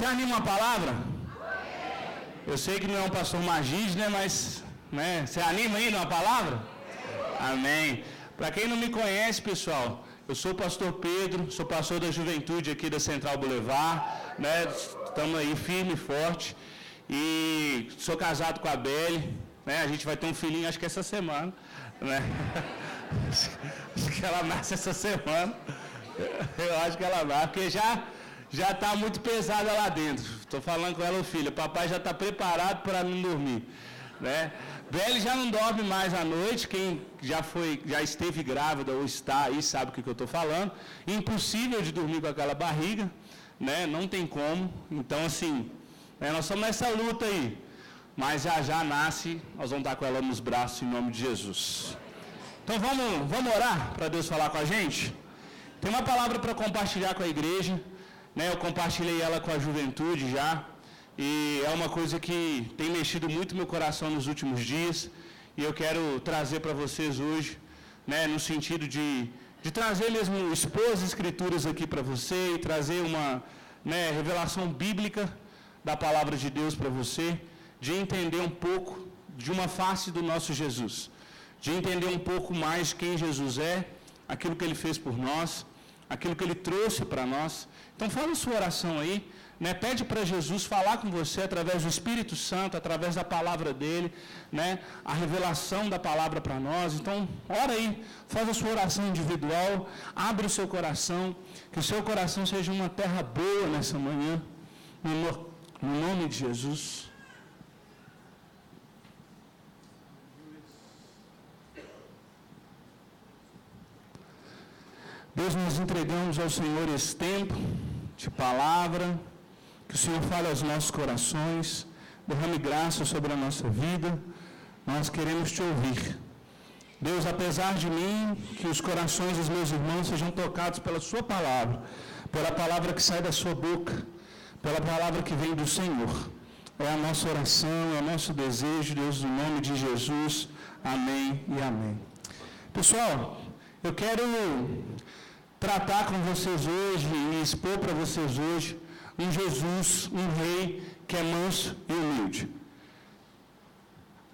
Você anima uma palavra? Eu sei que não é um pastor magis, né? Mas né? você anima aí numa palavra? Amém. Para quem não me conhece, pessoal, eu sou o pastor Pedro, sou pastor da juventude aqui da Central Boulevard, né? Estamos aí firme e forte. E sou casado com a Belle, né? A gente vai ter um filhinho, acho que essa semana, né? Acho que ela nasce essa semana. Eu acho que ela nasce, porque já já está muito pesada lá dentro. Estou falando com ela, filha, papai já está preparado para não dormir, né? Belle já não dorme mais à noite. Quem já foi, já esteve grávida ou está aí sabe o que, que eu estou falando. Impossível de dormir com aquela barriga, né? Não tem como. Então assim, né, nós estamos nessa luta aí. Mas já já nasce, nós vamos estar com ela nos braços em nome de Jesus. Então vamos, vamos orar para Deus falar com a gente? Tem uma palavra para compartilhar com a igreja. Né, eu compartilhei ela com a juventude já. E é uma coisa que tem mexido muito meu coração nos últimos dias. E eu quero trazer para vocês hoje, né, no sentido de, de trazer mesmo, expor as escrituras aqui para você e trazer uma né, revelação bíblica da palavra de Deus para você, de entender um pouco de uma face do nosso Jesus, de entender um pouco mais quem Jesus é, aquilo que ele fez por nós, aquilo que ele trouxe para nós. Então, fala sua oração aí. Né, pede para Jesus falar com você através do Espírito Santo, através da palavra dele, né, a revelação da palavra para nós. Então, ora aí, faz a sua oração individual, abre o seu coração, que o seu coração seja uma terra boa nessa manhã, no, no nome de Jesus. Deus, nós entregamos ao Senhor esse tempo de palavra, que o Senhor fale aos nossos corações, derrame graça sobre a nossa vida, nós queremos te ouvir. Deus, apesar de mim, que os corações dos meus irmãos sejam tocados pela Sua palavra, pela palavra que sai da Sua boca, pela palavra que vem do Senhor. É a nossa oração, é o nosso desejo, Deus, no nome de Jesus. Amém e amém. Pessoal, eu quero tratar com vocês hoje e expor para vocês hoje um Jesus, um rei que é manso e humilde.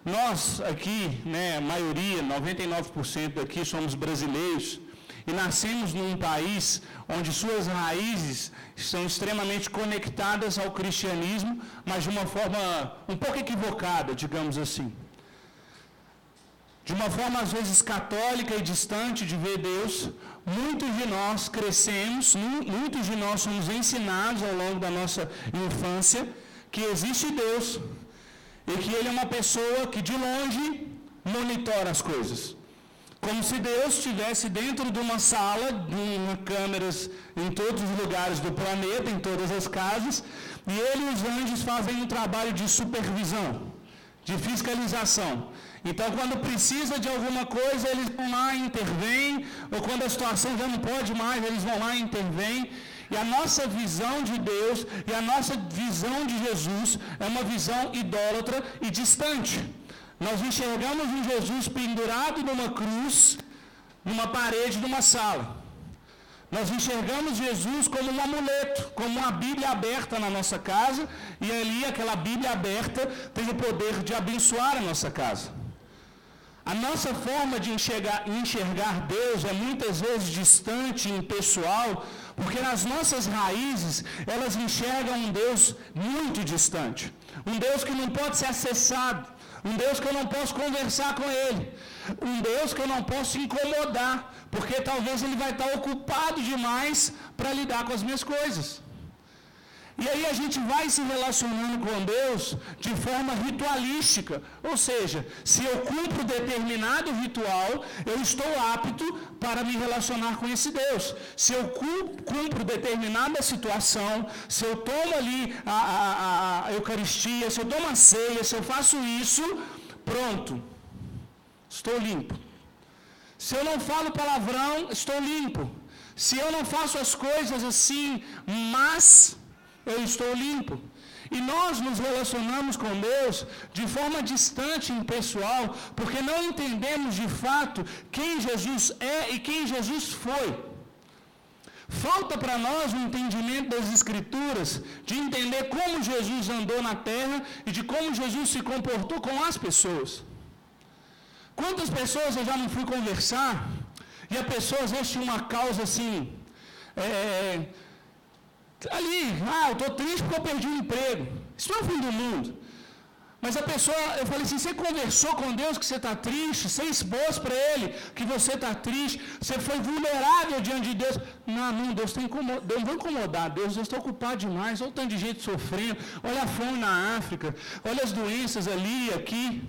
Nós aqui, né, a maioria, 99% daqui somos brasileiros e nascemos num país onde suas raízes são extremamente conectadas ao cristianismo, mas de uma forma um pouco equivocada, digamos assim. De uma forma às vezes católica e distante de ver Deus, muitos de nós crescemos, muitos de nós somos ensinados ao longo da nossa infância que existe Deus e que Ele é uma pessoa que de longe monitora as coisas. Como se Deus estivesse dentro de uma sala, com câmeras em todos os lugares do planeta, em todas as casas, e Ele e os anjos fazem um trabalho de supervisão, de fiscalização. Então, quando precisa de alguma coisa, eles vão lá e intervêm, ou quando a situação já não pode mais, eles vão lá e intervêm. E a nossa visão de Deus e a nossa visão de Jesus é uma visão idólatra e distante. Nós enxergamos um Jesus pendurado numa cruz, numa parede de uma sala. Nós enxergamos Jesus como um amuleto, como uma Bíblia aberta na nossa casa, e ali aquela Bíblia aberta tem o poder de abençoar a nossa casa. A nossa forma de enxergar, enxergar Deus é muitas vezes distante, impessoal, porque nas nossas raízes elas enxergam um Deus muito distante. Um Deus que não pode ser acessado. Um Deus que eu não posso conversar com Ele. Um Deus que eu não posso incomodar, porque talvez Ele vai estar ocupado demais para lidar com as minhas coisas. E aí a gente vai se relacionando com Deus de forma ritualística. Ou seja, se eu cumpro determinado ritual, eu estou apto para me relacionar com esse Deus. Se eu cumpro determinada situação, se eu tomo ali a, a, a Eucaristia, se eu tomo a ceia, se eu faço isso, pronto, estou limpo. Se eu não falo palavrão, estou limpo. Se eu não faço as coisas assim, mas eu estou limpo. E nós nos relacionamos com Deus de forma distante impessoal, porque não entendemos de fato quem Jesus é e quem Jesus foi. Falta para nós um entendimento das Escrituras, de entender como Jesus andou na terra e de como Jesus se comportou com as pessoas. Quantas pessoas eu já não fui conversar e a pessoa tinha uma causa assim, é, ali, ah, eu estou triste porque eu perdi o emprego. Isso não é o fim do mundo. Mas a pessoa, eu falei assim, você conversou com Deus que você está triste, você expôs para Ele que você está triste, você foi vulnerável diante de Deus. Não, não, Deus, tem incomod... Deus não vai incomodar, Deus, Deus está ocupado demais, olha o tanto de gente sofrendo, olha a fome na África, olha as doenças ali e aqui.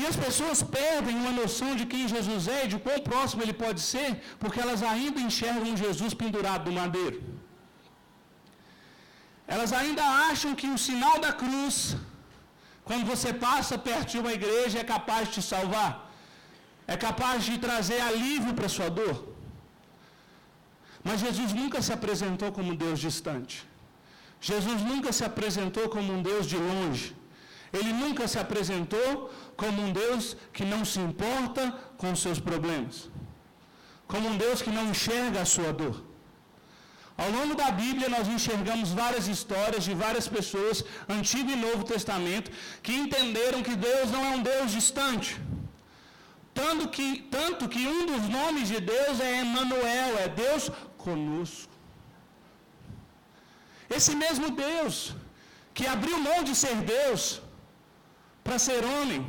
E as pessoas perdem uma noção de quem Jesus é e de quão próximo Ele pode ser, porque elas ainda enxergam Jesus pendurado no madeiro. Elas ainda acham que o sinal da cruz, quando você passa perto de uma igreja, é capaz de te salvar, é capaz de trazer alívio para sua dor. Mas Jesus nunca se apresentou como um Deus distante. Jesus nunca se apresentou como um Deus de longe. Ele nunca se apresentou como um Deus que não se importa com os seus problemas. Como um Deus que não enxerga a sua dor. Ao longo da Bíblia, nós enxergamos várias histórias de várias pessoas, Antigo e Novo Testamento, que entenderam que Deus não é um Deus distante. Tanto que, tanto que um dos nomes de Deus é Emmanuel, é Deus conosco. Esse mesmo Deus, que abriu mão de ser Deus para ser homem,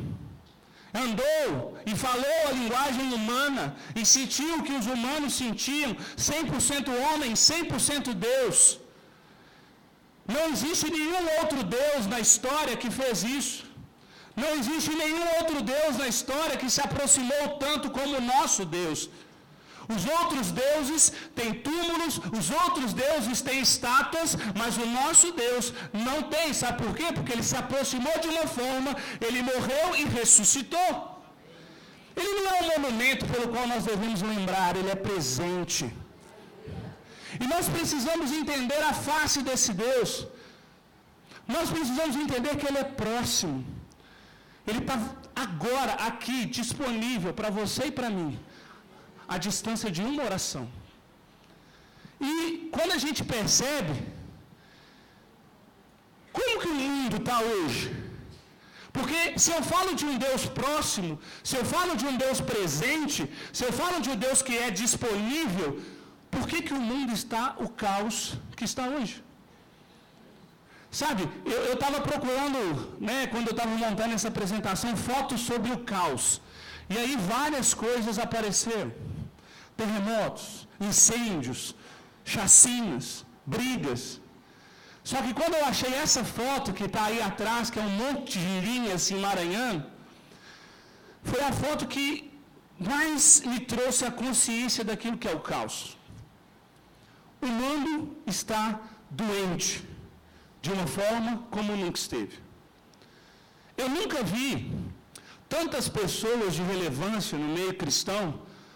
andou e falou a linguagem humana e sentiu o que os humanos sentiam, 100% homem, 100% Deus. Não existe nenhum outro Deus na história que fez isso. Não existe nenhum outro Deus na história que se aproximou tanto como o nosso Deus. Os outros deuses têm túmulos, os outros deuses têm estátuas, mas o nosso Deus não tem. Sabe por quê? Porque ele se aproximou de uma forma, ele morreu e ressuscitou. Ele não é um monumento pelo qual nós devemos lembrar, ele é presente. E nós precisamos entender a face desse Deus. Nós precisamos entender que Ele é próximo. Ele está agora, aqui, disponível para você e para mim a distância de uma oração. E quando a gente percebe, como que o mundo está hoje? Porque se eu falo de um Deus próximo, se eu falo de um Deus presente, se eu falo de um Deus que é disponível, por que, que o mundo está o caos que está hoje? Sabe, eu estava procurando, né, quando eu estava montando essa apresentação, fotos sobre o caos. E aí várias coisas apareceram terremotos, incêndios, chacinas, brigas. Só que quando eu achei essa foto que está aí atrás, que é um monte de linhas assim, maranhando, foi a foto que mais me trouxe a consciência daquilo que é o caos. O mundo está doente, de uma forma como nunca esteve. Eu nunca vi tantas pessoas de relevância no meio cristão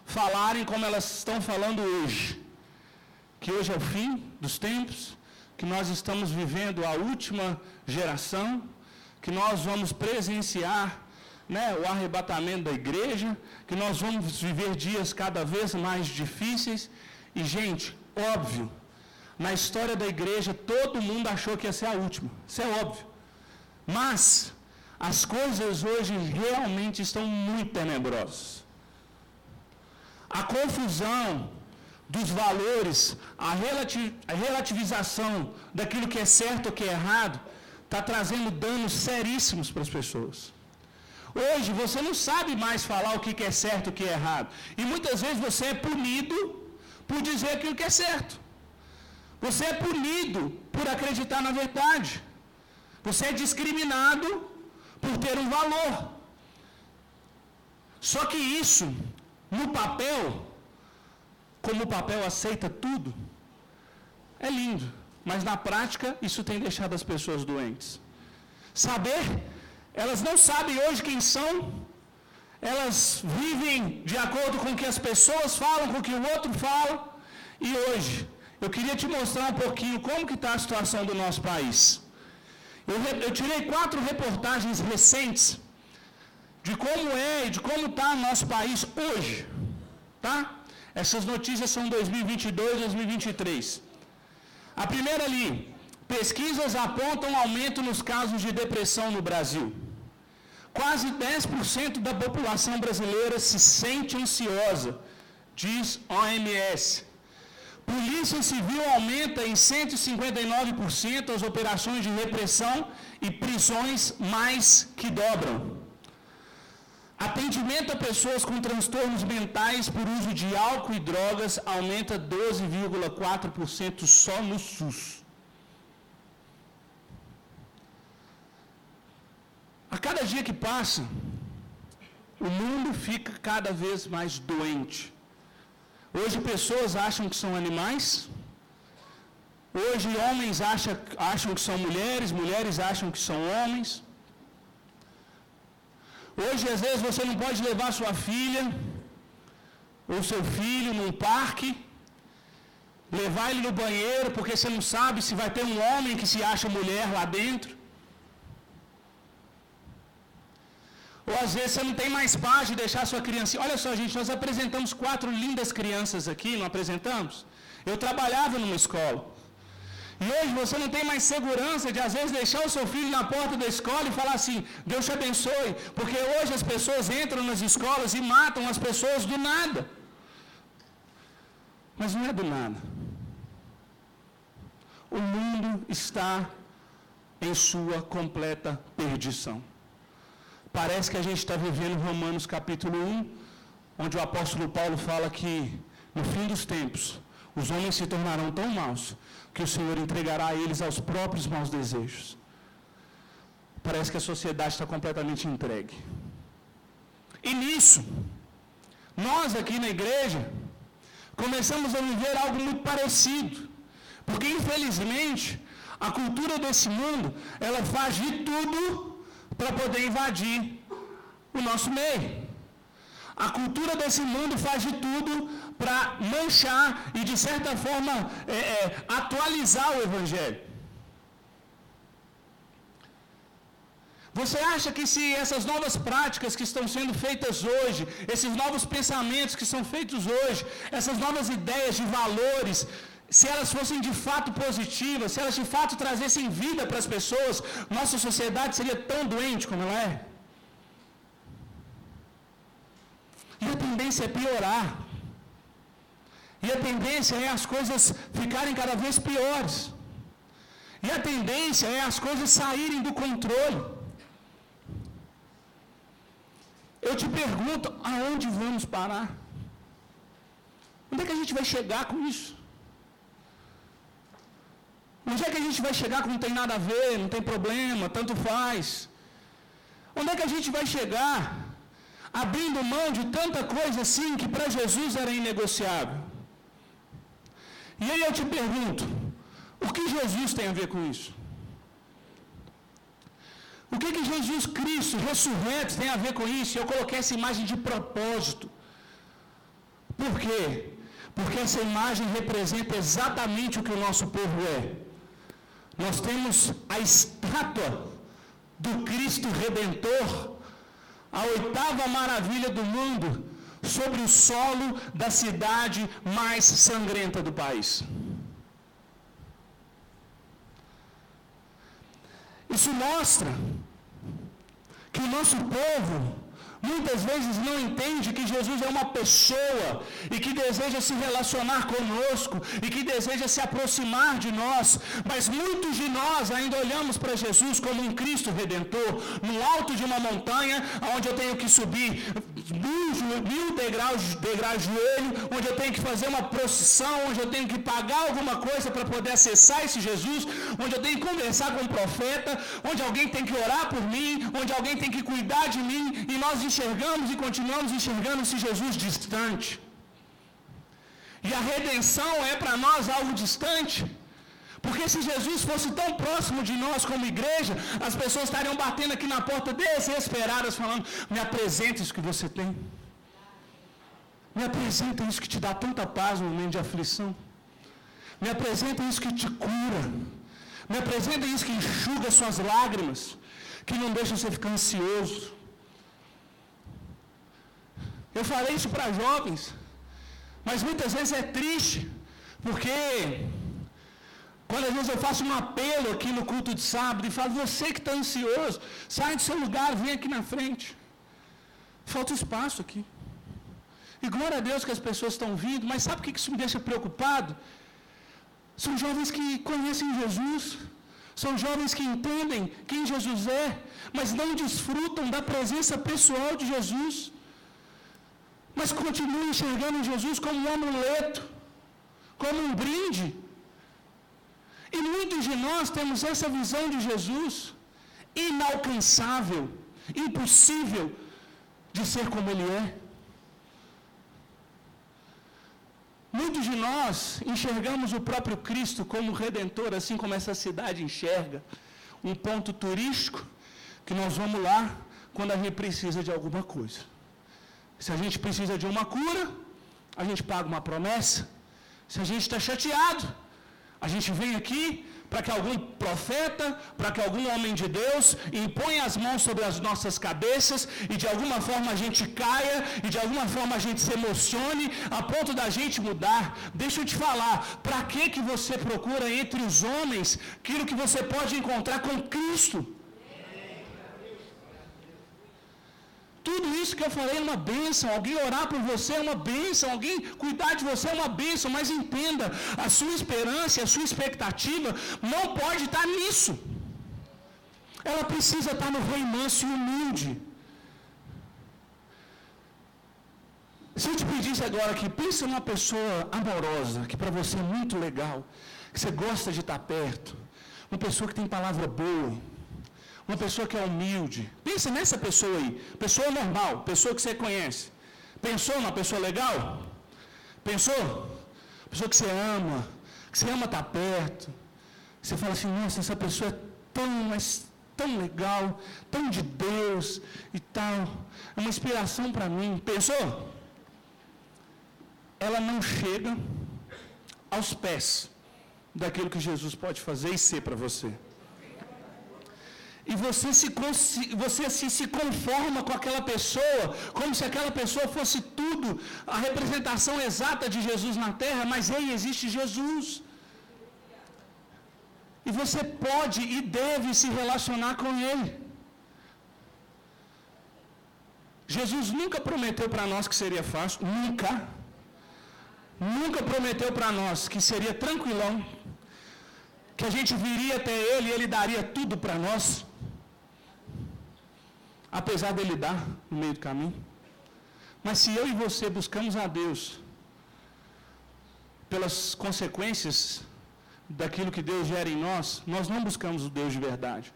falarem como elas estão falando hoje. Que hoje é o fim dos tempos, que nós estamos vivendo a última geração, que nós vamos presenciar né, o arrebatamento da igreja, que nós vamos viver dias cada vez mais difíceis. E, gente, óbvio, na história da igreja todo mundo achou que ia ser a última. Isso é óbvio. Mas as coisas hoje realmente estão muito tenebrosas a confusão dos valores, a, relativização daquilo que é certo ou que é errado, está trazendo danos seríssimos para as pessoas. Hoje você não sabe mais falar o que é certo e o que é errado. E muitas vezes você é punido por dizer aquilo que é certo. Você é punido por acreditar na verdade. Você é discriminado por ter um valor. Só que isso no papel, como o papel aceita tudo, é lindo, mas na prática isso tem deixado as pessoas doentes. Saber, elas não sabem hoje quem são, elas vivem de acordo com o que as pessoas falam, com o que o outro fala, e hoje eu queria te mostrar um pouquinho como que está a situação do nosso país. Eu, eu tirei quatro reportagens recentes de como é e de como está nosso país hoje. Tá? Essas notícias são 2022, 2023. A primeira ali, pesquisas apontam aumento nos casos de depressão no Brasil. Quase 10% da população brasileira se sente ansiosa, diz OMS. Polícia Civil aumenta em 159% as operações de repressão e prisões mais que dobram. Atendimento a pessoas com transtornos mentais por uso de álcool e drogas aumenta 12,4% só no SUS. A cada dia que passa, o mundo fica cada vez mais doente. Hoje pessoas acham que são animais. Hoje homens acham, acham que são mulheres, mulheres acham que são homens. Hoje, às vezes, você não pode levar sua filha ou seu filho num parque, levar ele no banheiro, porque você não sabe se vai ter um homem que se acha mulher lá dentro. Ou às vezes você não tem mais paz de deixar sua criança. Olha só, gente, nós apresentamos quatro lindas crianças aqui, não apresentamos? Eu trabalhava numa escola. E hoje você não tem mais segurança de às vezes deixar o seu filho na porta da escola e falar assim: Deus te abençoe, porque hoje as pessoas entram nas escolas e matam as pessoas do nada. Mas não é do nada. O mundo está em sua completa perdição. Parece que a gente está vivendo Romanos capítulo 1, onde o apóstolo Paulo fala que no fim dos tempos os homens se tornarão tão maus que o Senhor entregará a eles aos próprios maus desejos. Parece que a sociedade está completamente entregue. E nisso, nós aqui na igreja, começamos a viver algo muito parecido. Porque, infelizmente, a cultura desse mundo, ela faz de tudo para poder invadir o nosso meio. A cultura desse mundo faz de tudo para manchar e, de certa forma, é, é, atualizar o Evangelho. Você acha que se essas novas práticas que estão sendo feitas hoje, esses novos pensamentos que são feitos hoje, essas novas ideias de valores, se elas fossem de fato positivas, se elas de fato trazessem vida para as pessoas, nossa sociedade seria tão doente como ela é? E a tendência é piorar. E a tendência é as coisas ficarem cada vez piores. E a tendência é as coisas saírem do controle. Eu te pergunto, aonde vamos parar? Onde é que a gente vai chegar com isso? Onde é que a gente vai chegar que não tem nada a ver, não tem problema, tanto faz? Onde é que a gente vai chegar abrindo mão de tanta coisa assim que para Jesus era inegociável? E aí eu te pergunto, o que Jesus tem a ver com isso? O que, que Jesus Cristo ressurreto tem a ver com isso? Eu coloquei essa imagem de propósito. Por quê? Porque essa imagem representa exatamente o que o nosso povo é. Nós temos a estátua do Cristo Redentor, a oitava maravilha do mundo, sobre o solo da cidade mais sangrenta do país. Isso mostra que o nosso povo muitas vezes não entende que Jesus é uma pessoa e que deseja se relacionar conosco e que deseja se aproximar de nós, mas muitos de nós ainda olhamos para Jesus como um Cristo redentor, no alto de uma montanha, onde eu tenho que subir mil, mil degraus, degraus de joelho, onde eu tenho que fazer uma procissão, onde eu tenho que pagar alguma coisa para poder acessar esse Jesus, onde eu tenho que conversar com um profeta, onde alguém tem que orar por mim, onde alguém tem que cuidar de mim, e nós enxergamos e continuamos enxergando esse Jesus distante. E a redenção é para nós algo distante. Porque se Jesus fosse tão próximo de nós como igreja, as pessoas estariam batendo aqui na porta desesperadas, falando: Me apresenta isso que você tem. Me apresenta isso que te dá tanta paz no momento de aflição. Me apresenta isso que te cura. Me apresenta isso que enxuga suas lágrimas, que não deixa você ficar ansioso. Eu falei isso para jovens. Mas muitas vezes é triste, porque quando às vezes eu faço um apelo aqui no culto de sábado e falo, você que está ansioso, sai do seu lugar, vem aqui na frente. Falta espaço aqui. E glória a Deus que as pessoas estão vindo, mas sabe o que isso me deixa preocupado? São jovens que conhecem Jesus, são jovens que entendem quem Jesus é, mas não desfrutam da presença pessoal de Jesus, mas continuam enxergando Jesus como um amuleto, como um brinde. E muitos de nós temos essa visão de Jesus inalcançável, impossível de ser como Ele é. Muitos de nós enxergamos o próprio Cristo como redentor, assim como essa cidade enxerga, um ponto turístico que nós vamos lá quando a gente precisa de alguma coisa. Se a gente precisa de uma cura, a gente paga uma promessa. Se a gente está chateado, a gente vem aqui para que algum profeta, para que algum homem de Deus imponha as mãos sobre as nossas cabeças e de alguma forma a gente caia e de alguma forma a gente se emocione a ponto da gente mudar. Deixa eu te falar, para que que você procura entre os homens aquilo que você pode encontrar com Cristo? Tudo isso que eu falei é uma bênção. Alguém orar por você é uma bênção. Alguém cuidar de você é uma bênção. Mas entenda, a sua esperança, a sua expectativa não pode estar nisso. Ela precisa estar no rei manso e humilde. Se eu te pedisse agora que pense numa pessoa amorosa, que para você é muito legal, que você gosta de estar perto, uma pessoa que tem palavra boa, uma pessoa que é humilde. Pensa nessa pessoa aí. Pessoa normal, pessoa que você conhece. Pensou numa pessoa legal? Pensou? Pessoa que você ama, que você ama estar perto. Você fala assim, nossa, essa pessoa é tão, mas tão legal, tão de Deus e tal. É uma inspiração para mim. Pensou? Ela não chega aos pés daquilo que Jesus pode fazer e ser para você. E você se, você se conforma com aquela pessoa, como se aquela pessoa fosse tudo, a representação exata de Jesus na terra, mas aí existe Jesus. E você pode e deve se relacionar com Ele. Jesus nunca prometeu para nós que seria fácil, nunca. Nunca prometeu para nós que seria tranquilão, que a gente viria até Ele e Ele daria tudo para nós apesar dele dar no meio do caminho. Mas se eu e você buscamos a Deus pelas consequências daquilo que Deus gera em nós, nós não buscamos o Deus de verdade.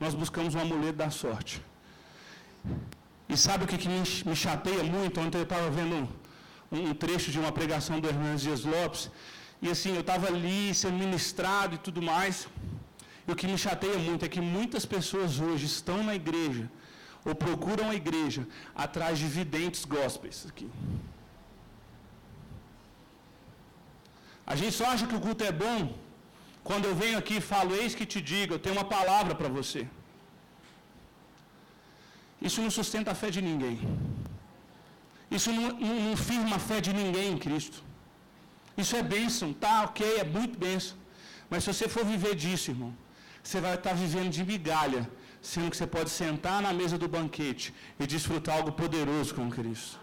Nós buscamos o amuleto da sorte. E sabe o que, que me, me chateia muito? Ontem eu estava vendo um, um, trecho de uma pregação do Hernandes Dias Lopes, e assim, eu estava ali sendo ministrado e tudo mais. E o que me chateia muito é que muitas pessoas hoje estão na igreja ou procuram a igreja atrás de videntes gospels aqui. A gente só acha que o culto é bom quando eu venho aqui e falo, eis que te digo, eu tenho uma palavra para você. Isso não sustenta a fé de ninguém. Isso não, não, não firma a fé de ninguém em Cristo. Isso é bênção, tá ok, é muito bênção. Mas se você for viver disso, irmão, você vai estar vivendo de migalha sendo que você pode sentar na mesa do banquete e desfrutar algo poderoso com Cristo.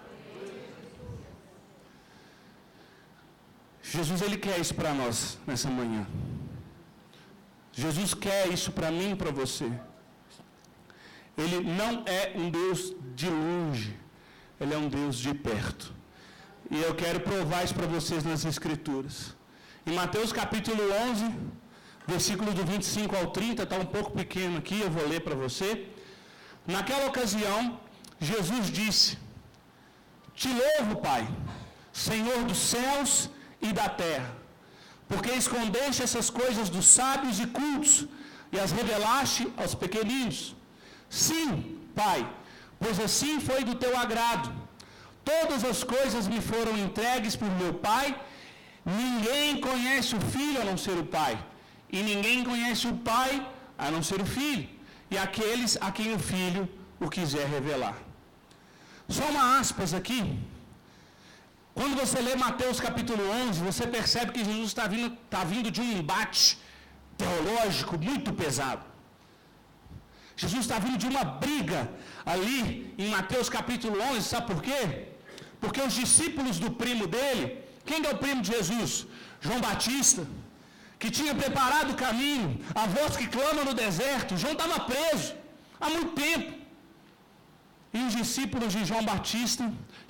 Jesus ele quer isso para nós nessa manhã. Jesus quer isso para mim e para você. Ele não é um Deus de longe, ele é um Deus de perto. E eu quero provar isso para vocês nas Escrituras. Em Mateus capítulo 11, versículo do 25 ao 30, está um pouco pequeno aqui, eu vou ler para você. Naquela ocasião, Jesus disse: Te louvo, Pai, Senhor dos céus e da terra, porque escondeste essas coisas dos sábios e cultos e as revelaste aos pequeninos. Sim, Pai, pois assim foi do teu agrado. Todas as coisas me foram entregues por meu Pai. Ninguém conhece o Filho a não ser o Pai e ninguém conhece o Pai a não ser o Filho, e aqueles a quem o Filho o quiser revelar. Só uma aspas aqui. Quando você lê Mateus capítulo 11, você percebe que Jesus está vindo, tá vindo de um embate teológico muito pesado. Jesus está vindo de uma briga ali em Mateus capítulo 11, sabe por quê? Porque os discípulos do primo dele, quem é o primo de Jesus? João Batista, que tinha preparado o caminho, a voz que clama no deserto. João estava preso há muito tempo. E os discípulos de João Batista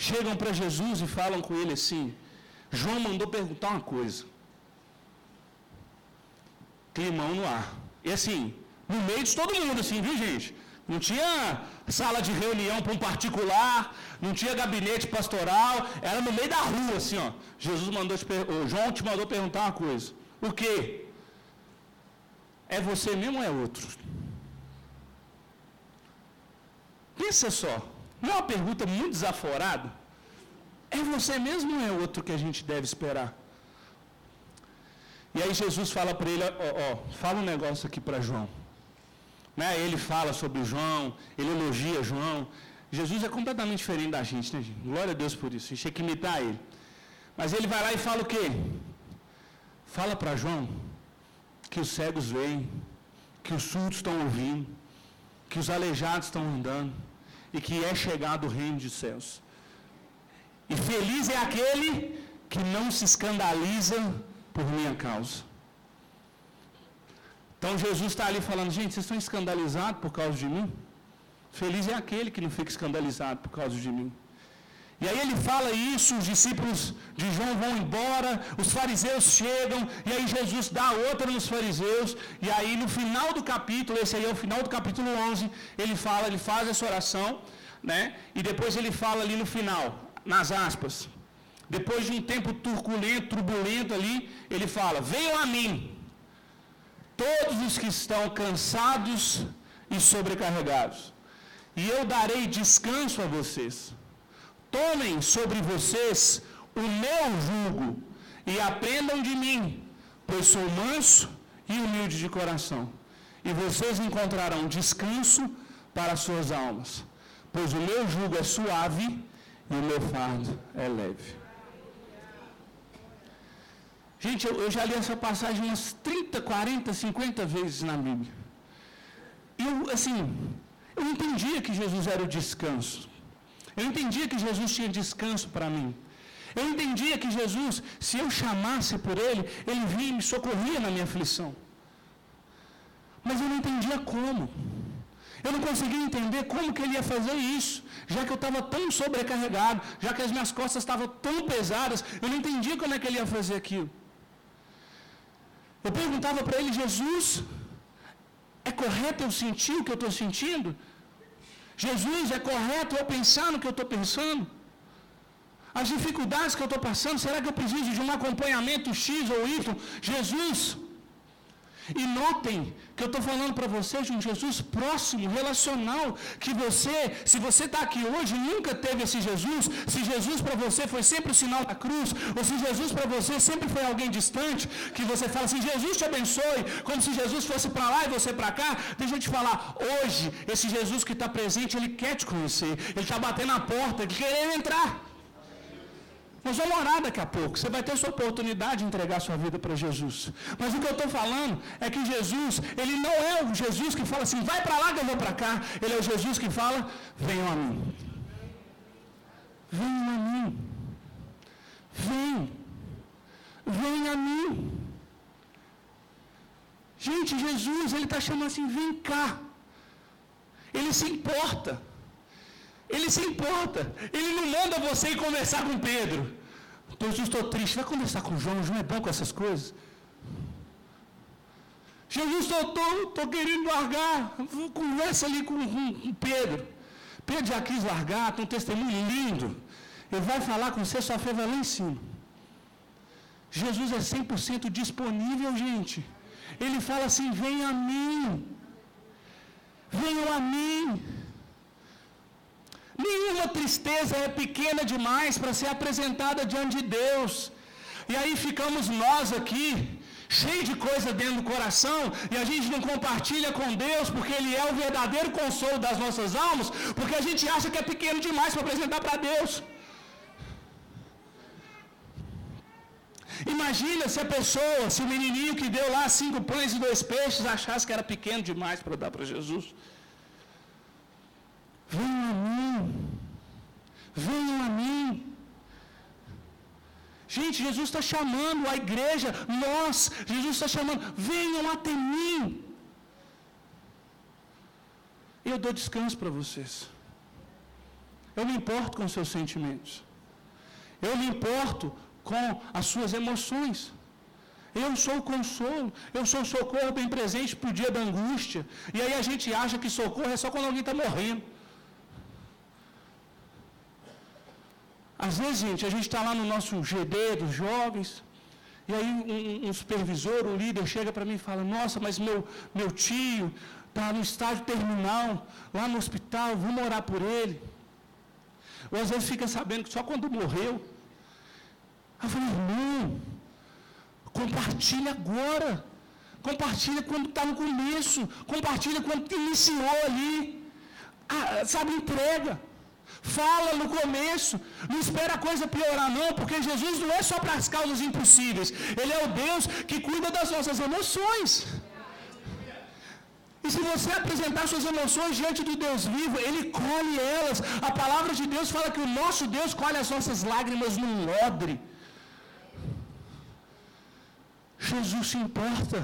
chegam para Jesus e falam com ele assim: João mandou perguntar uma coisa. Climão no ar. E assim, no meio de todo mundo, assim, viu, gente? Não tinha sala de reunião para um particular, não tinha gabinete pastoral, era no meio da rua, assim, ó. Jesus mandou te João te mandou perguntar uma coisa. O quê? É você mesmo ou é outro? Pensa só, não é uma pergunta muito desaforada? É você mesmo ou é outro que a gente deve esperar? E aí Jesus fala para ele, ó, ó, fala um negócio aqui para João. Né? Ele fala sobre João, ele elogia João. Jesus é completamente diferente da gente, né, gente? Glória a Deus por isso. A gente tem que imitar ele. Mas ele vai lá e fala o quê? Fala para João que os cegos veem, que os surdos estão ouvindo, que os aleijados estão andando e que é chegado o reino dos céus. E feliz é aquele que não se escandaliza por minha causa. Então Jesus está ali falando, gente, vocês estão escandalizados por causa de mim? Feliz é aquele que não fica escandalizado por causa de mim. E aí ele fala isso, os discípulos de João vão embora, os fariseus chegam, e aí Jesus dá outra nos fariseus, e aí no final do capítulo, esse aí é o final do capítulo 11, ele fala, ele faz essa oração, né? E depois ele fala ali no final, nas aspas, depois de um tempo turbulento, turbulento ali, ele fala: Venham a mim, todos os que estão cansados e sobrecarregados, e eu darei descanso a vocês. Tomem sobre vocês o meu jugo e aprendam de mim, pois sou manso e humilde de coração, e vocês encontrarão descanso para as suas almas, pois o meu jugo é suave e o meu fardo é leve. Gente, eu, eu, já li essa passagem umas 30, 40, 50 vezes na Bíblia. Eu, assim, eu entendia que Jesus era o descanso. Eu entendia que Jesus tinha descanso para mim. Eu entendia que Jesus, se eu chamasse por Ele, Ele vinha e me socorria na minha aflição. Mas eu não entendia como. Eu não conseguia entender como que Ele ia fazer isso, já que eu estava tão sobrecarregado, já que as minhas costas estavam tão pesadas, eu não entendia como é que Ele ia fazer aquilo. Eu perguntava para Ele, Jesus, é correto eu sentir o que eu estou sentindo? Jesus, é correto eu pensar no que eu estou pensando? As dificuldades que eu estou passando, será que eu preciso de um acompanhamento X ou Y? Jesus, e notem que eu estou falando para vocês de um Jesus próximo, relacional, que você, se você está aqui hoje nunca teve esse Jesus, se Jesus para você foi sempre o sinal da cruz, ou se Jesus para você sempre foi alguém distante, que você fala assim, Jesus te abençoe, como se Jesus fosse para lá e você para cá, deixa eu te falar, hoje, esse Jesus que está presente, ele quer te conhecer, ele está batendo na porta, querendo entrar. Nós vamos orar daqui a pouco. Você vai ter sua oportunidade de entregar sua vida para Jesus. Mas o que eu estou falando é que Jesus, ele não é o Jesus que fala assim, vai para lá que eu vou para cá. Ele é o Jesus que fala, venham a mim. Venham a mim. Vem. Vem a mim. Gente, Jesus, ele está chamando assim, vem cá. Ele se importa. Ele se importa. Ele não manda você ir conversar com Pedro. Jesus, estou triste. Vai conversar com João. João é bom com essas coisas. Jesus, estou querendo largar. Conversa ali com, com, com, Pedro. Pedro já quis largar, tem um testemunho lindo. Ele vai falar com você, sua fé vai lá em cima. Jesus é 100% disponível, gente. Ele fala assim: venha a mim. Venham a mim. Nenhuma tristeza é pequena demais para ser apresentada diante de Deus. E aí ficamos nós aqui, cheio de coisa dentro do coração, e a gente não compartilha com Deus, porque Ele é o verdadeiro consolo das nossas almas, porque a gente acha que é pequeno demais para apresentar para Deus. Imagina se a pessoa, se o menininho que deu lá cinco pães e dois peixes achasse que era pequeno demais para dar para Jesus. Venham a mim. Venham a mim. Gente, Jesus está chamando a igreja, nós, Jesus está chamando, venham até mim. Eu dou descanso para vocês. Eu me importo com seus sentimentos. Eu me importo com as suas emoções. Eu sou o consolo, eu sou o socorro bem presente para o dia da angústia. E aí a gente acha que socorro é só quando alguém está morrendo. Às vezes, gente, a gente está lá no nosso GD dos jovens, e aí um, um supervisor, um líder, chega para mim e fala, nossa, mas meu, meu tio está no estágio terminal, lá no hospital, vamos orar por ele. Ou às vezes fica sabendo que só quando morreu. Eu falei, irmão, compartilha agora. Compartilha quando está no começo. Compartilha quando iniciou ali. Ah, sabe, entrega. Fala no começo. Não espera a coisa piorar, não, porque Jesus não é só para as causas impossíveis. Ele é o Deus que cuida das nossas emoções. E se você apresentar suas emoções diante do Deus vivo, Ele colhe elas. A palavra de Deus fala que o nosso Deus colhe as nossas lágrimas num odre. Jesus se importa.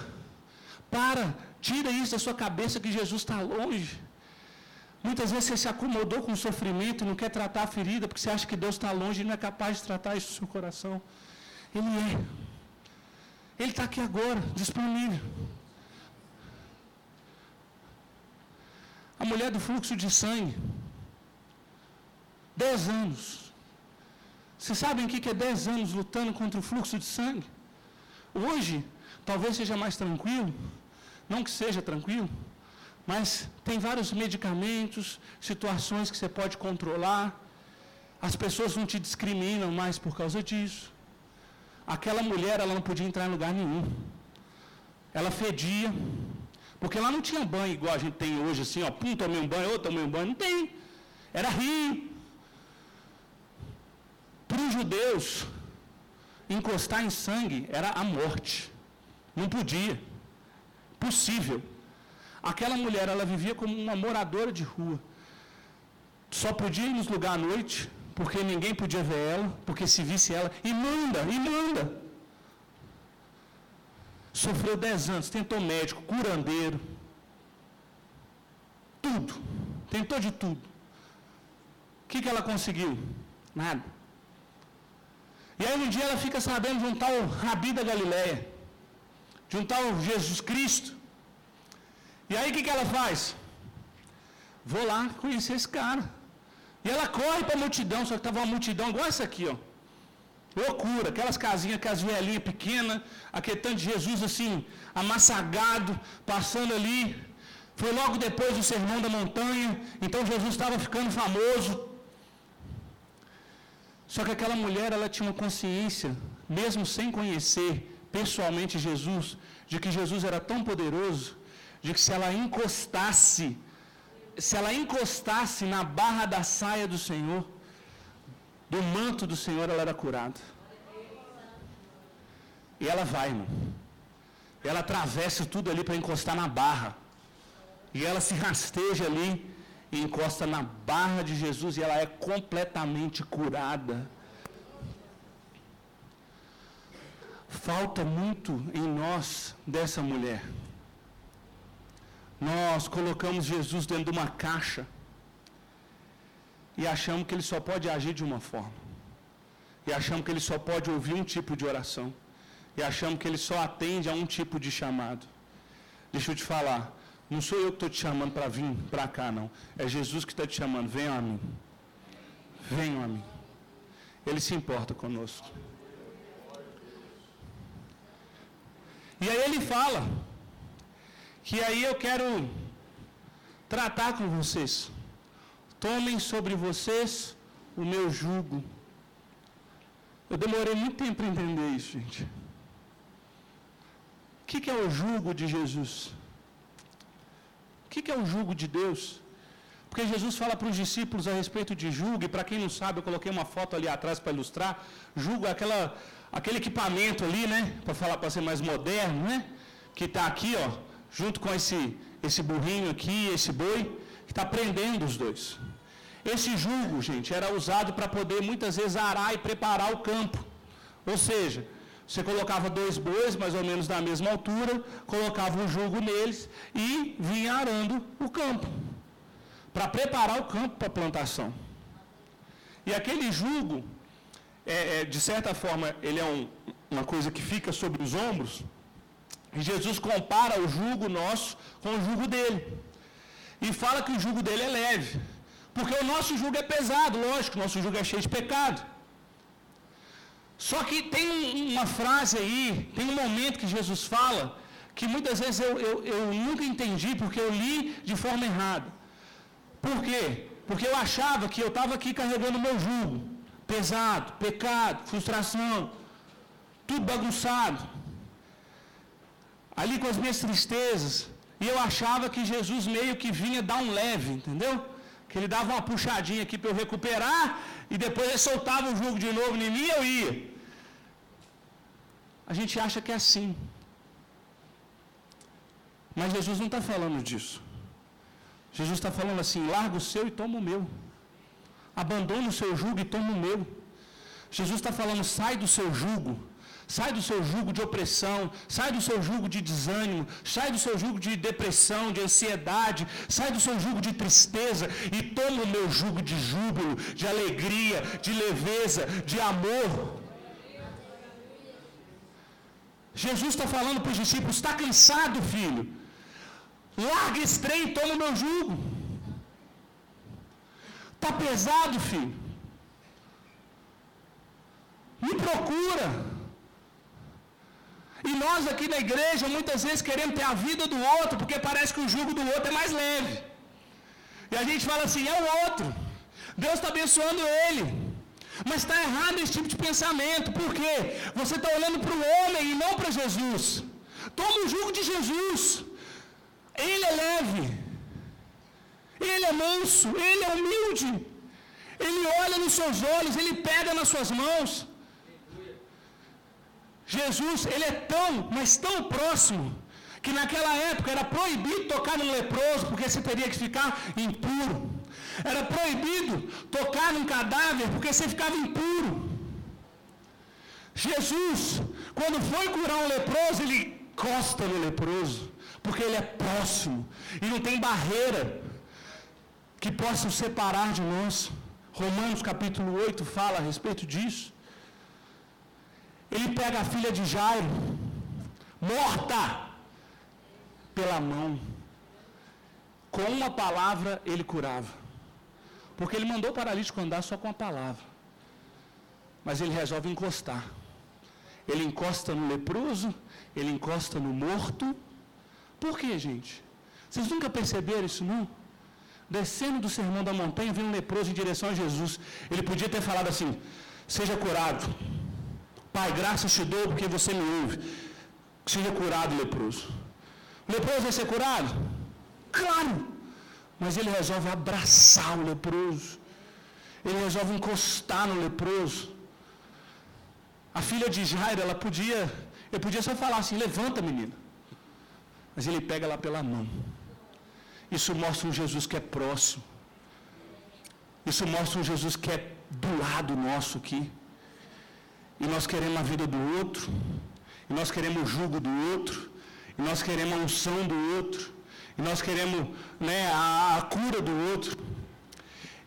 Para, tira isso da sua cabeça que Jesus está longe. Muitas vezes você se acomodou com o sofrimento e não quer tratar a ferida porque você acha que Deus está longe e não é capaz de tratar isso no seu coração. Ele é. Ele está aqui agora, disponível. A mulher do fluxo de sangue. Dez anos. Vocês sabem o que é dez anos lutando contra o fluxo de sangue? Hoje, talvez seja mais tranquilo. Não que seja tranquilo, mas tem vários medicamentos, situações que você pode controlar. As pessoas não te discriminam mais por causa disso. Aquela mulher, ela não podia entrar em lugar nenhum. Ela fedia, porque lá não tinha banho igual a gente tem hoje, assim, ó, pum, tomei um banho, outro tomei um banho. Não tem. Era rio. Para os judeus, encostar em sangue era a morte. Não podia. Possível. Aquela mulher, ela vivia como uma moradora de rua. Só podia ir nos lugares à noite, porque ninguém podia ver ela, porque se visse ela, imunda, imunda. Sofreu dez anos, tentou médico, curandeiro. Tudo. Tentou de tudo. O que, que ela conseguiu? Nada. E aí um dia ela fica sabendo de um tal Rabi da Galileia, de um tal Jesus Cristo. E aí o que, que ela faz? Vou lá conhecer esse cara. E ela corre para a multidão, só que estava uma multidão igual essa aqui, ó. Loucura, aquelas casinhas, aquelas velhinhas pequenas, aquele tanto de Jesus assim, amassagado, passando ali. Foi logo depois do sermão da montanha, então Jesus estava ficando famoso. Só que aquela mulher, ela tinha uma consciência, mesmo sem conhecer pessoalmente Jesus, de que Jesus era tão poderoso, de que se ela encostasse, se ela encostasse na barra da saia do Senhor, do manto do Senhor, ela era curada. E ela vai, irmão. Ela atravessa tudo ali para encostar na barra. E ela se rasteja ali e encosta na barra de Jesus e ela é completamente curada. Falta muito em nós dessa mulher. Nós colocamos Jesus dentro de uma caixa e achamos que ele só pode agir de uma forma. E achamos que ele só pode ouvir um tipo de oração. E achamos que ele só atende a um tipo de chamado. Deixa eu te falar, não sou eu que estou te chamando para vir para cá, não. É Jesus que está te chamando. Venham a mim. Venham a mim. Ele se importa conosco. E aí ele fala que aí eu quero tratar com vocês. Tomem sobre vocês o meu jugo. Eu demorei muito tempo para entender isso, gente. O que, que é o jugo de Jesus? O que, que é o jugo de Deus? Porque Jesus fala para os discípulos a respeito de jugo, e para quem não sabe, eu coloquei uma foto ali atrás para ilustrar. Jugo é aquela, aquele equipamento ali, né? Para falar para ser mais moderno, né? Que está aqui, ó, junto com esse, esse burrinho aqui, esse boi, que está prendendo os dois. Esse jugo, gente, era usado para poder muitas vezes arar e preparar o campo. Ou seja, você colocava dois bois, mais ou menos da mesma altura, colocava um jugo neles e vinha arando o campo para preparar o campo para a plantação. E aquele jugo, é, é, de certa forma, ele é um, uma coisa que fica sobre os ombros. Jesus compara o jugo nosso com o jugo dele. E fala que o jugo dele é leve. Porque o nosso jugo é pesado, lógico, o nosso jugo é cheio de pecado. Só que tem uma frase aí, tem um momento que Jesus fala, que muitas vezes eu, eu, eu nunca entendi, porque eu li de forma errada. Por quê? Porque eu achava que eu estava aqui carregando meu jugo, pesado, pecado, frustração, tudo bagunçado. Ali com as minhas tristezas. E eu achava que Jesus meio que vinha dar um leve, entendeu? Que ele dava uma puxadinha aqui para eu recuperar e depois ele soltava o jugo de novo em mim e eu ia. A gente acha que é assim. Mas Jesus não está falando disso. Jesus está falando assim: larga o seu e toma o meu. Abandona o seu jugo e toma o meu. Jesus está falando: sai do seu jugo. Sai do seu jugo de opressão, sai do seu jugo de desânimo, sai do seu jugo de depressão, de ansiedade, sai do seu jugo de tristeza e toma o meu jugo de júbilo, de alegria, de leveza, de amor. Jesus está falando para os discípulos: está cansado, filho? Larga esse trem e toma o meu jugo. Está pesado, filho. Me procura. E nós aqui na igreja muitas vezes queremos ter a vida do outro, porque parece que o jugo do outro é mais leve. E a gente fala assim: é o outro. Deus está abençoando ele. Mas está errado esse tipo de pensamento. Por quê? Você está olhando para o homem e não para Jesus. Toma o jugo de Jesus. Ele é leve. Ele é manso. Ele é humilde. Ele olha nos seus olhos. Ele pega nas suas mãos. Jesus, ele é tão, mas tão próximo, que naquela época era proibido tocar num leproso, porque você teria que ficar impuro. Era proibido tocar num cadáver, porque você ficava impuro. Jesus, quando foi curar um leproso, ele encosta no leproso porque Ele é próximo e não tem barreira que possa separar de nós. Romanos capítulo 8 fala a respeito disso. Ele pega a filha de Jairo, morta pela mão. Com uma palavra ele curava. Porque ele mandou o paralítico andar só com a palavra. Mas ele resolve encostar. Ele encosta no leproso, ele encosta no morto por quê, gente? Vocês nunca perceberam isso, não? Descendo do sermão da montanha, vindo um leproso em direção a Jesus. Ele podia ter falado assim: Seja curado. Pai, graças te dou porque você me ouve. Seja curado, leproso. O leproso vai ser curado? Claro! Mas ele resolve abraçar o leproso. Ele resolve encostar no leproso. A filha de Jairo, ela podia, ele podia só falar assim: levanta, menina mas ele pega lá pela mão. Isso mostra um Jesus que é próximo. Isso mostra um Jesus que é do lado nosso aqui. E nós queremos a vida do outro. E nós queremos o jugo do outro. E nós queremos a unção do outro. E nós queremos né, a, a cura do outro.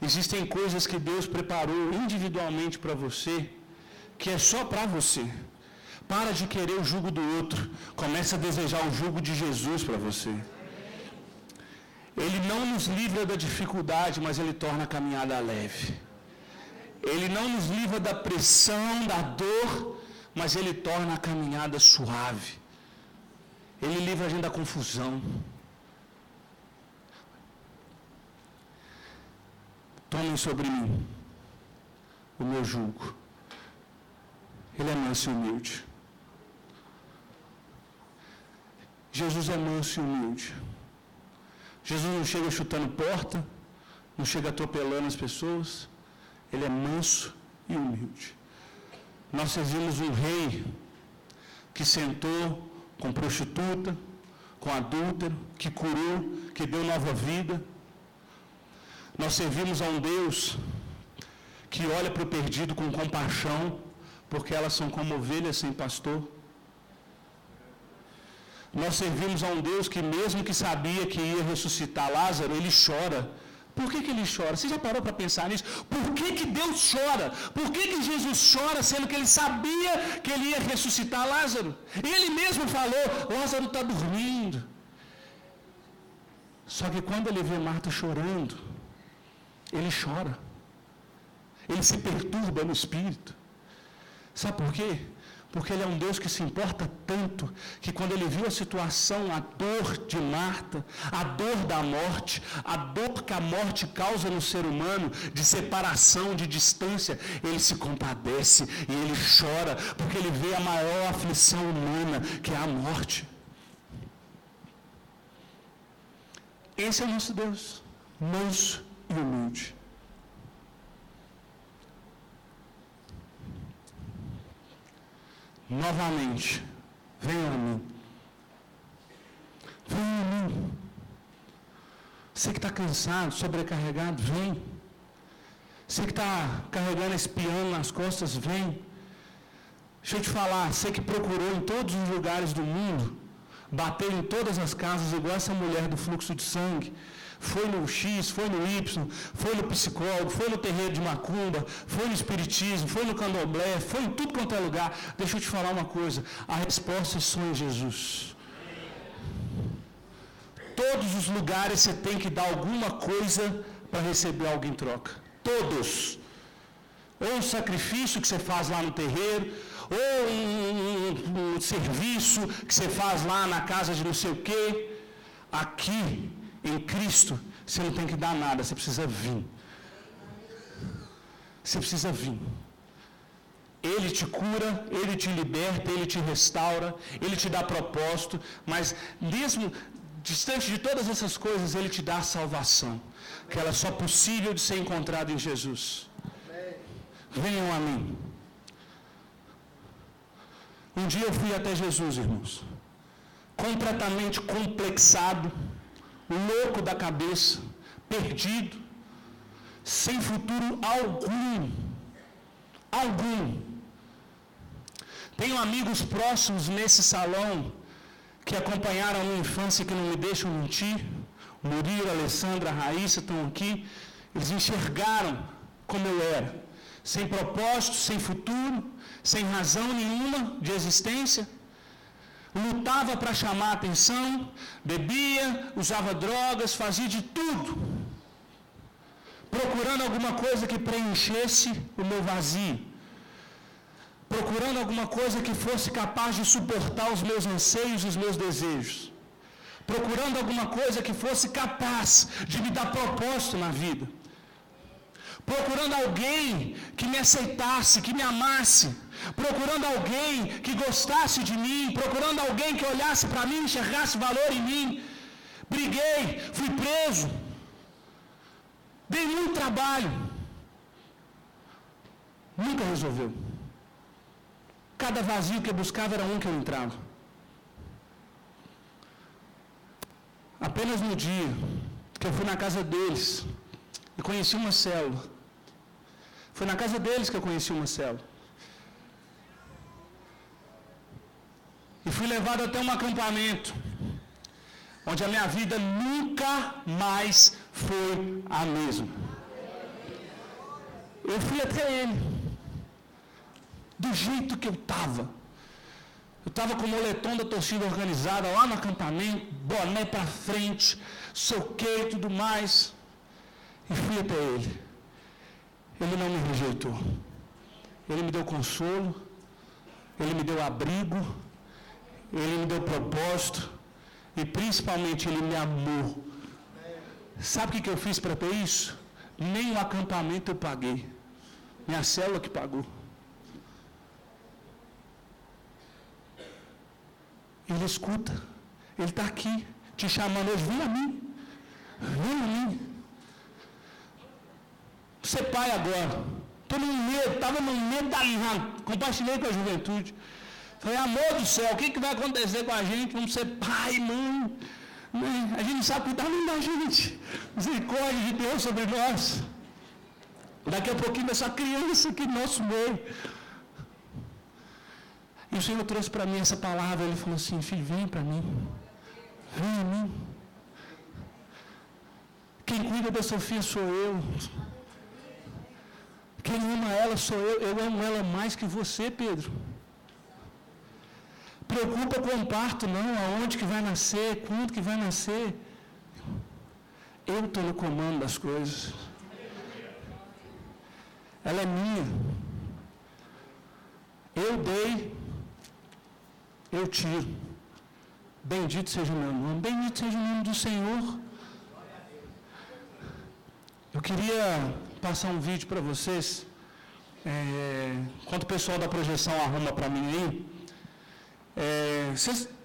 Existem coisas que Deus preparou individualmente para você, que é só para você. Para de querer o jugo do outro. Comece a desejar o jugo de Jesus para você. Ele não nos livra da dificuldade, mas ele torna a caminhada leve. Ele não nos livra da pressão, da dor, mas ele torna a caminhada suave. Ele livra a gente da confusão. Tomem sobre mim o meu jugo. Ele é manso e humilde. Jesus é manso e humilde. Jesus não chega chutando porta, não chega atropelando as pessoas, ele é manso e humilde. Nós servimos um rei que sentou com prostituta, com adúltero, que curou, que deu nova vida. Nós servimos a um Deus que olha para o perdido com compaixão, porque elas são como ovelhas sem pastor. Nós servimos a um Deus que, mesmo que sabia que ia ressuscitar Lázaro, ele chora por que, que ele chora? Você já parou para pensar nisso? Por que, que Deus chora? Por que, que Jesus chora, sendo que ele sabia que ele ia ressuscitar Lázaro? Ele mesmo falou: Lázaro está dormindo. Só que quando ele vê Marta chorando, ele chora. Ele se perturba no espírito. Sabe por quê? Porque ele é um Deus que se importa tanto que quando ele viu a situação, a dor de Marta, a dor da morte, a dor que a morte causa no ser humano, de separação, de distância, ele se compadece e ele chora, porque ele vê a maior aflição humana, que é a morte. Esse é o nosso Deus, manso e humilde. Novamente: Venha a mim. Venha a mim. Você que está cansado, sobrecarregado, vem. Você que está carregando esse piano nas costas, vem. Deixa eu te falar, você que procurou em todos os lugares do mundo, bateu em todas as casas, igual essa mulher do fluxo de sangue, foi no X, foi no Y, foi no psicólogo, foi no terreiro de macumba, foi no espiritismo, foi no candomblé, foi em tudo quanto é lugar. Deixa eu te falar uma coisa: a resposta é só em Jesus. Todos os lugares você tem que dar alguma coisa para receber algo em troca. Todos. Ou um sacrifício que você faz lá no terreiro, ou um, um, um serviço que você faz lá na casa de não sei o quê. Aqui em Cristo, você não tem que dar nada, você precisa vir. Você precisa vir. Ele te cura, ele te liberta, ele te restaura, ele te dá propósito, mas mesmo distante de todas essas coisas, ele te dá a salvação, que ela é só possível de ser encontrada em Jesus. Venham a mim. Um dia eu fui até Jesus, irmãos, completamente complexado louco da cabeça, perdido, sem futuro algum. Algum. Tenho amigos próximos nesse salão que acompanharam a minha infância que não me deixam mentir. Murilo, Alessandra, Raíssa estão aqui. Eles enxergaram como eu era. Sem propósito, sem futuro, sem razão nenhuma de existência lutava para chamar a atenção, bebia, usava drogas, fazia de tudo, procurando alguma coisa que preenchesse o meu vazio, procurando alguma coisa que fosse capaz de suportar os meus anseios e os meus desejos, procurando alguma coisa que fosse capaz de me dar propósito na vida, procurando alguém que me aceitasse, que me amasse procurando alguém que gostasse de mim, procurando alguém que olhasse para mim, enxergasse valor em mim. Briguei, fui preso, dei muito trabalho. Nunca resolveu. Cada vazio que eu buscava era um que eu entrava. Apenas no dia que eu fui na casa deles e conheci uma célula. Foi na casa deles que eu conheci uma célula. E fui levado até um acampamento, onde a minha vida nunca mais foi a mesma. Eu fui até ele, do jeito que eu estava. Eu estava com o moletom da torcida organizada lá no acampamento, boné para frente, soquei e tudo mais. E fui até ele. Ele não me rejeitou. Ele me deu consolo, ele me deu abrigo, ele me deu propósito e principalmente Ele me amou. Sabe o que eu fiz para ter isso? Nem o acampamento eu paguei. Minha célula que pagou. Ele escuta. Ele está aqui te chamando hoje. Vem a mim. Vem a mim. ser pai agora. Estou no medo, estava no medo da compartilhei com a juventude. Falei, amor do céu, o que, que vai acontecer com a gente? Vamos ser pai, mãe. A gente não sabe cuidar nem da gente. Misericórdia de Deus sobre nós. Daqui a pouquinho essa criança aqui no nosso meio. E o Senhor trouxe para mim essa palavra. Ele falou assim: Filho, vem para mim. Vem em mim. Quem cuida da Sofia sou eu. Quem ama ela sou eu. Eu amo ela mais que você, Pedro. Preocupa com o parto, não. Aonde que vai nascer, quando que vai nascer. Eu estou no comando das coisas. Ela é minha. Eu dei, eu tiro. Bendito seja o meu nome. Bendito seja o nome do Senhor. Eu queria passar um vídeo para vocês. É, enquanto o pessoal da projeção arruma para mim aí. É,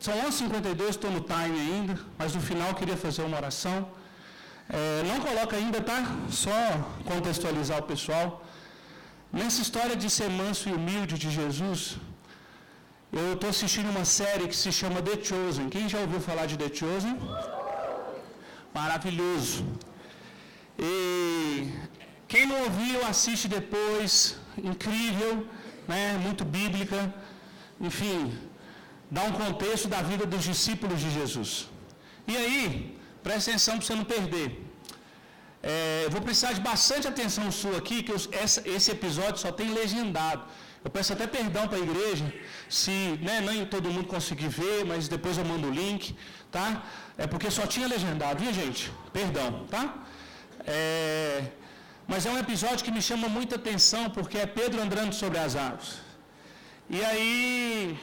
são 11h52, estou no time ainda, mas no final queria fazer uma oração. É, não coloca ainda, tá? Só contextualizar o pessoal. Nessa história de ser manso e humilde de Jesus, eu estou assistindo uma série que se chama The Chosen. Quem já ouviu falar de The Chosen? Maravilhoso. E quem não ouviu, assiste depois. Incrível, né? muito bíblica. Enfim, dá um contexto da vida dos discípulos de Jesus. E aí, presta atenção para você não perder. É, vou precisar de bastante atenção sua aqui, que eu, essa, esse episódio só tem legendado. Eu peço até perdão para a igreja, se né, nem todo mundo conseguir ver, mas depois eu mando o link, tá? É porque só tinha legendado, viu gente? Perdão, tá? É, mas é um episódio que me chama muita atenção, porque é Pedro andando sobre as águas. E aí,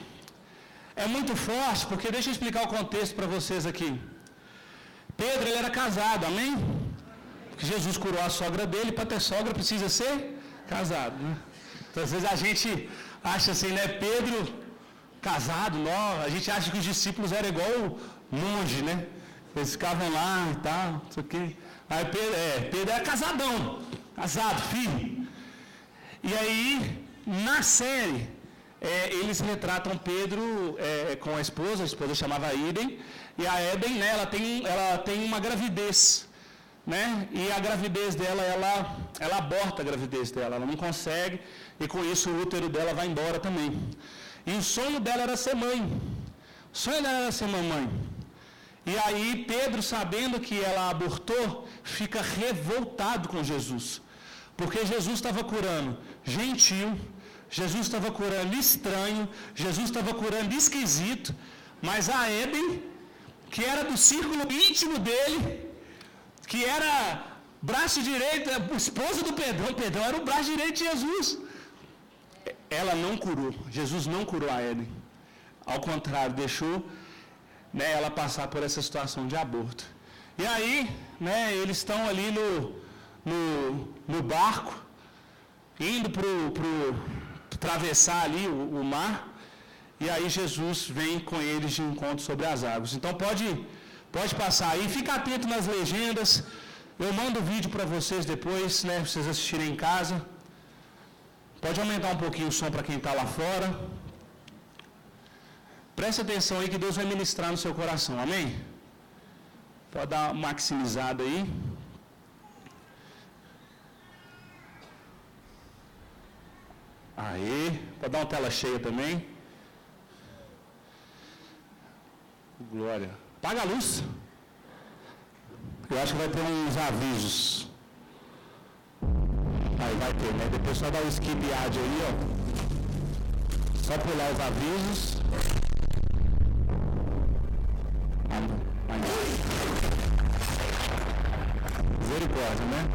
é muito forte, porque deixa eu explicar o contexto para vocês aqui. Pedro, ele era casado, amém? Porque Jesus curou a sogra dele, para ter sogra precisa ser casado, né? Então, às vezes a gente acha assim, né? Pedro casado, não, a gente acha que os discípulos eram igual monge, né? Eles ficavam lá e tal, não sei o quê. Aí Pedro, é, Pedro era casadão, casado, filho. E aí, na série, é, eles retratam Pedro é, com a esposa, a esposa chamava Iden, e a Eden, né, ela, tem, ela tem uma gravidez, né, e a gravidez dela, ela, ela aborta a gravidez dela, ela não consegue, e com isso o útero dela vai embora também. E o sonho dela era ser mãe, o sonho dela era ser mamãe. E aí Pedro, sabendo que ela abortou, fica revoltado com Jesus. Porque Jesus estava curando gentil, Jesus estava curando estranho, Jesus estava curando esquisito, mas a Eben, que era do círculo íntimo dele, que era braço direito, esposa do Pedrão, Pedrão era o braço direito de Jesus. Ela não curou, Jesus não curou a Eben. Ao contrário, deixou né, ela passar por essa situação de aborto. E aí, né, eles estão ali no, no, no barco, indo para atravessar ali o, o, mar, e aí Jesus vem com eles de encontro sobre as águas. Então pode, pode passar aí, fica atento nas legendas. Eu mando o vídeo para vocês depois, né, para vocês assistirem em casa. Pode aumentar um pouquinho o som para quem está lá fora. Preste atenção aí que Deus vai ministrar no seu coração, amém? Pode dar uma maximizada aí. Aí, pode dar uma tela cheia também. Glória. Paga a luz. Eu acho que vai ter uns avisos. Aí vai ter, né? Depois só dá o skip ad aí, ó. Só pular os avisos. Misericórdia, né?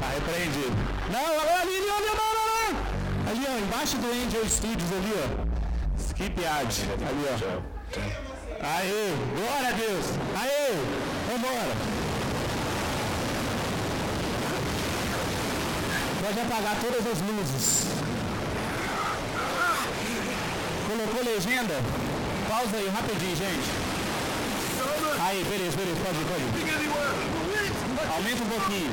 Tá repreendido. Não, ali, ali, ali, não, não, não. Ali, ó, embaixo do Angel Studios, ali, ó. Skip Ad, ali, ó. Aê, glória a Deus. Aê, vambora. Pode apagar todas as luzes. Colocou legenda? Pausa aí, rapidinho, gente. Aí, beleza, beleza, pode ir, pode ir. Aumenta um pouquinho.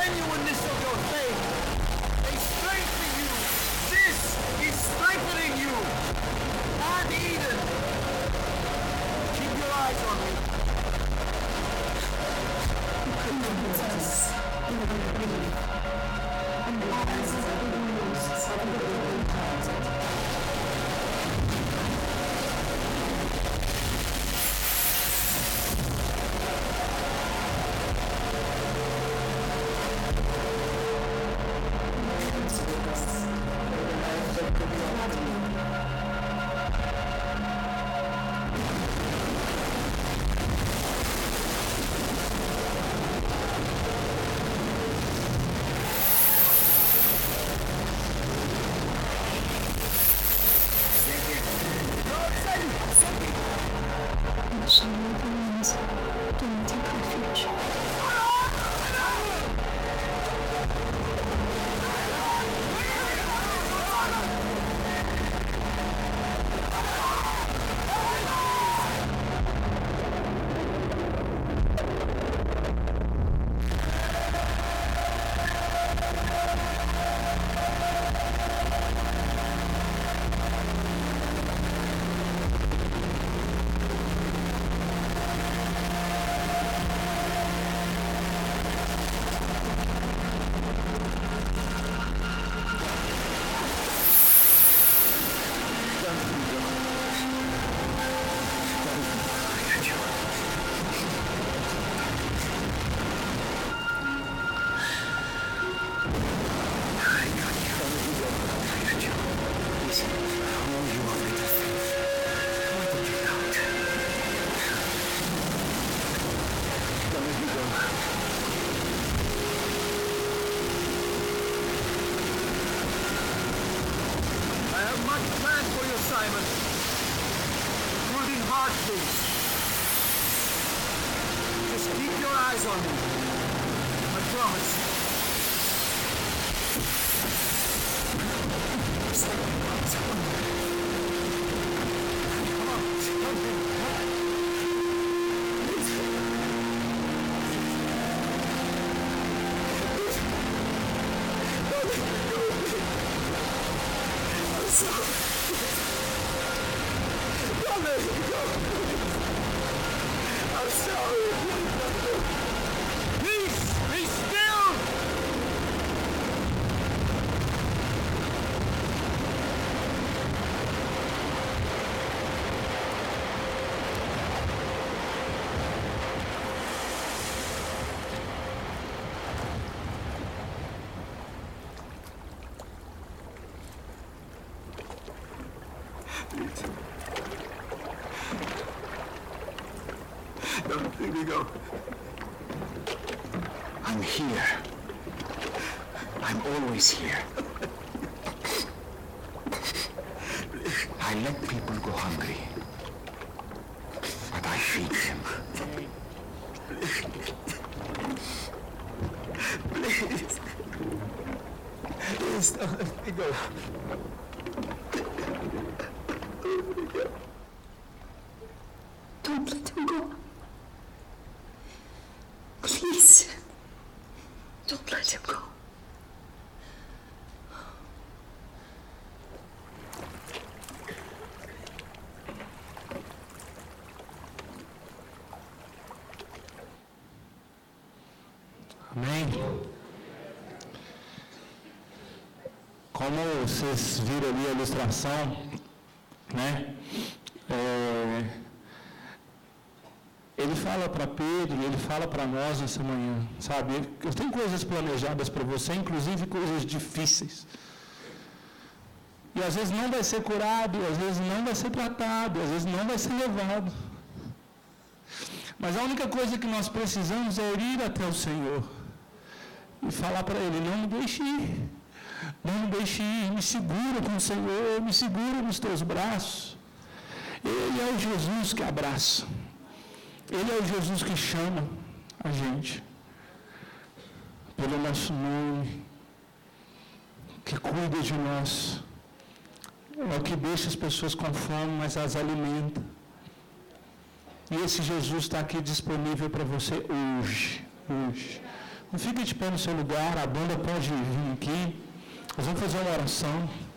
genuineness of your faith. They strengthen you. This is strengthening you. Not Eden. Keep your eyes on me. Here we go. I'm here. I'm always here. I let people go hungry. But I feed them. Please. Please don't let me go. Don't let him go. Como vocês viram ali a ilustração, né? É, ele fala para Pedro, ele fala para nós essa manhã, sabe? Eu tenho coisas planejadas para você, inclusive coisas difíceis. E às vezes não vai ser curado, às vezes não vai ser tratado, às vezes não vai ser levado. Mas a única coisa que nós precisamos é ir até o Senhor e falar para Ele: não me deixe ir, não me deixe ir, me segura com o Senhor, me segura nos teus braços. Ele é o Jesus que abraça, Ele é o Jesus que chama a gente pelo nosso nome, que cuida de nós, é o que deixa as pessoas com fome, mas as alimenta. E esse Jesus está aqui disponível para você hoje. Hoje. Não fique de pé no seu lugar, a banda pode vir aqui. Nós vamos fazer uma oração.